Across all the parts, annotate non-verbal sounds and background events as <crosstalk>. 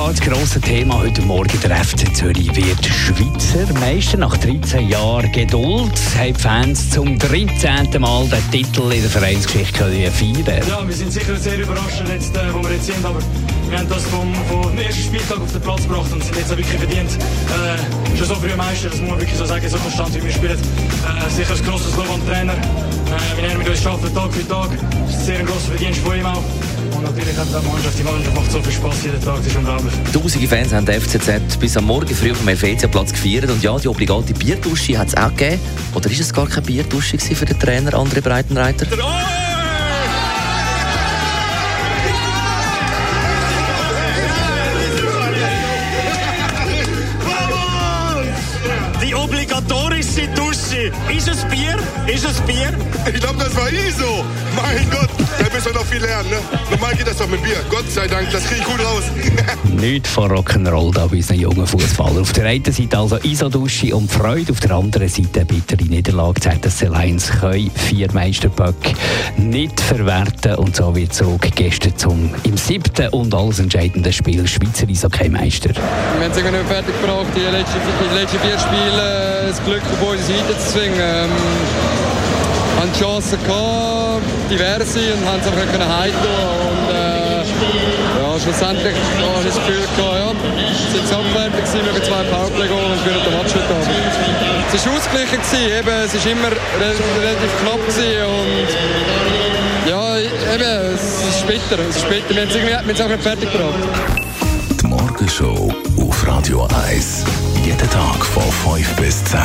klar das grosse Thema heute Morgen. Der FC Zürich wird Schweizer Meister. Nach 13 Jahren Geduld haben die Fans zum 13. Mal den Titel in der Vereinsgeschichte feiern Ja, wir sind sicher sehr überrascht, jetzt, äh, wo wir jetzt sind, aber wir haben das vom, vom ersten Spieltag auf den Platz gebracht und sind jetzt auch wirklich verdient. Äh, schon so früh Meister, das muss man wirklich so sagen, so konstant wie wir spielen. Äh, sicher ein grosses Lob am Trainer. Äh, wir mit uns arbeiten Tag für Tag. Das ist sehr ein grosser Verdienst von ihm auch. Und natürlich hat die die Mannschaft macht so viel Spaß jeden Tag, das ist unglaublich. Tausende Fans haben den FCZ bis am Morgen früh auf dem Helvetia-Platz gefeiert. Und ja, die obligate Bierdusche hat es auch gegeben. Oder ist es gar keine Bierdusche gewesen für den Trainer André Breitenreiter? Die obligatorische Dusche. Ist es Bier? Ist es Bier? Ich glaube, das war ISO. Mein Gott, da müssen wir noch viel lernen. Ne? Normal geht das doch mit Bier. Gott sei Dank, das kriege ich gut raus. <laughs> Nicht von Rock'n'Roll da bei unseren jungen Fußballern. Auf der einen Seite also Isodusche und Freude, auf der anderen Seite eine bittere Niederlage. ZSC Lions können vier Meisterböcke nicht verwerten und so wird zurück gestern zum im siebten und alles entscheidenden Spiel Schweizer Eishockey-Meister. Wir haben es irgendwie nicht fertig gebracht, die letzten, die letzten vier Spiele äh, das Glück auf unsere Seite zu zwingen. Ähm, Chancen gehabt, diverse, und haben es einfach nicht heimtun. Und äh, ja, schlussendlich habe ich das Gefühl gehabt, ja, es sind abfertig gewesen, wir haben zwei Powerplay Goal und gewinnen den Match heute Abend. Es war ausgeglichen, gewesen, eben, es war immer re- relativ knapp gewesen und ja, eben, es ist bitter, es ist bitter. Wir haben es irgendwie wir haben es fertig gebracht. Die Morgenshow auf Radio 1. Jeden Tag von 5 bis 10.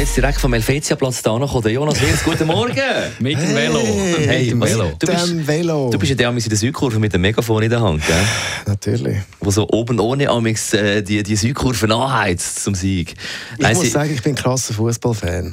Jetzt direkt vom Helvetia-Platz da noch der Jonas Wirz. Guten Morgen! <laughs> Mit dem Velo. Hey, mit dem Velo. Du bist, Velo. du bist ja der amigs in der Südkurve mit dem Megafon in der Hand, gell? Natürlich. Wo so oben ohne amigs äh, die, die Südkurve anheizt zum Sieg. Ich Nein, muss sie- sagen, ich bin ein krasser Fußballfan.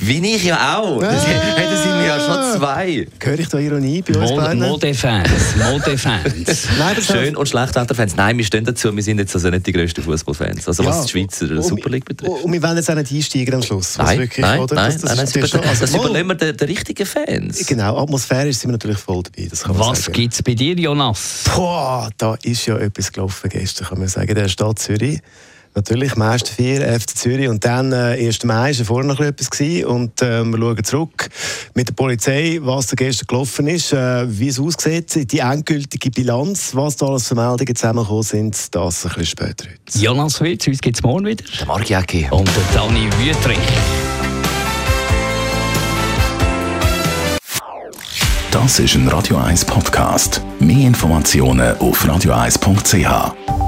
Wie ich ja auch. Das Ah. hätten sie mir ja schon zwei. Höre ich da Ironie bei uns beiden? Modefans, <laughs> Modefans. Nein, das Schön und Schlechtwetterfans. Nein, wir stehen dazu. Wir sind jetzt also nicht die grössten Fußballfans. Also was die Schweizer und- Super League betrifft. Und wir wollen jetzt auch nicht einsteigen am Schluss. was Nein, wirklich, nein, oder? nein, das, das, nein, ist das, über, schon- also das übernehmen wir den, den richtigen Fans. Genau, atmosphärisch sind wir natürlich voll dabei. Das Was gibt es bei dir, Jonas? Boah, da ist ja etwas gelaufen gestern, kann man sagen, der Stadt Zürich. Natürlich, Meister 4, FC Zürich und dann äh, 1. Mai war vorher noch etwas gewesen. und äh, wir schauen zurück mit der Polizei, was da gestern gelaufen ist, äh, wie es aussieht, die endgültige Bilanz, was da alles für Meldungen zusammengekommen sind, das ein bisschen später heute. Jonas Witz, uns gibt es morgen wieder. Der Margiaki. Und der Dani Wüthrich. Das ist ein Radio 1 Podcast. Mehr Informationen auf radio1.ch.